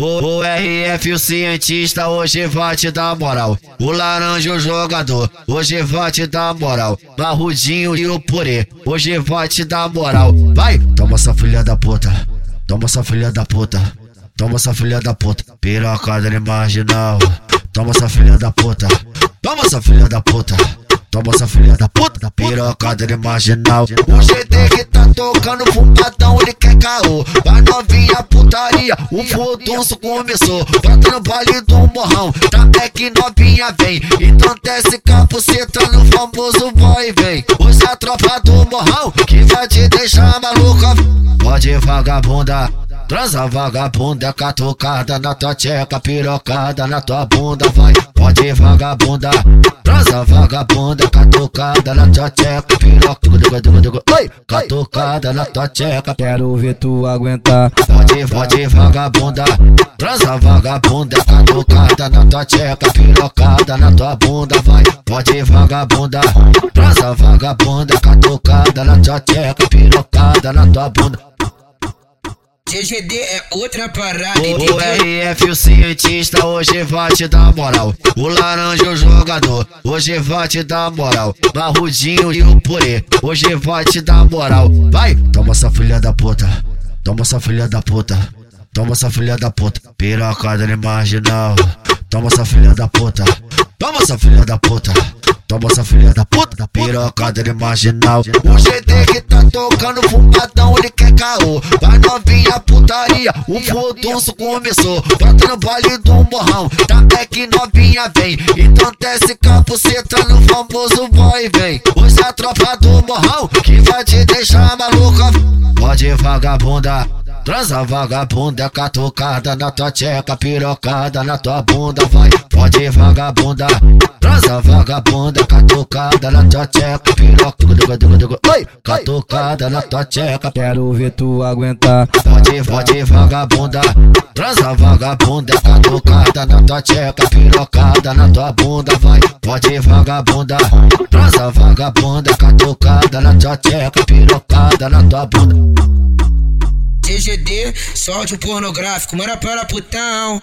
O, o RF, o cientista, hoje vai te dar moral. O laranja, o jogador, hoje vai te dar moral. Marrudinho e o purê, hoje vai te dar moral. Vai, toma essa filha da puta, toma essa filha da puta, toma essa filha da puta. Pirocada marginal, toma essa filha da puta, toma essa filha da puta. Toma essa filha da puta, da pirocada de marginal. Que tá tocando fumadão, ele quer caô. Vai novinha putaria, o furdunço começou. Bota no baile do morrão, tá é que novinha vem. Então desce capuceta no famoso vai vem. Hoje a tropa do morrão, que vai te deixar maluca. Pode vagabunda. Transa vagabunda, catucada na tua tcheca, pirocada na tua bunda, vai, pode vagabunda. Transa vagabunda, catucada na tua tcheca, pirocada, oi, catucada na tua tcheca. Quero ver tu aguentar. Pode, pode vagabunda. Transa vagabunda, catucada na tua tcheca, pirocada na tua bunda, vai, pode vagabunda. Transa vagabunda, catucada na tua tcheca, pirocada na tua bunda. GGD é outra parada, O, RF, o cientista, hoje vai te dar moral. O laranja, o jogador, hoje vai te dar moral. Marrudinho e o purê, hoje vai te dar moral. Vai, toma essa filha da puta, toma essa filha da puta, toma essa filha da puta. Pirocada de marginal, toma essa filha da puta, toma essa filha da puta. Toma essa filha da puta, da pirocada de marginal. O GT que tá tocando fumadão, ele quer caô. Vai novinha putaria, o furdunço começou. Bota no baile do morrão, tá é que novinha vem. Então desce capuceta no famoso e vem. Hoje a tropa do morrão, que vai te deixar maluca. Pode vagabunda. Transa vagabunda, catucada na tua tcheca, pirocada na tua bunda, vai, pode vagabunda. Transa vagabunda, catucada na tua tcheca, pirocada, oi, catucada na tua tcheca, Quero ver tu aguentar. Pode, pode vagabunda, transa vagabunda, catucada na tua tcheca, pirocada na tua bunda, vai, pode vagabunda, transa vagabunda, catucada na tua tcheca, pirocada na tua bunda. GGD, só áudio pornográfico, manda para putão.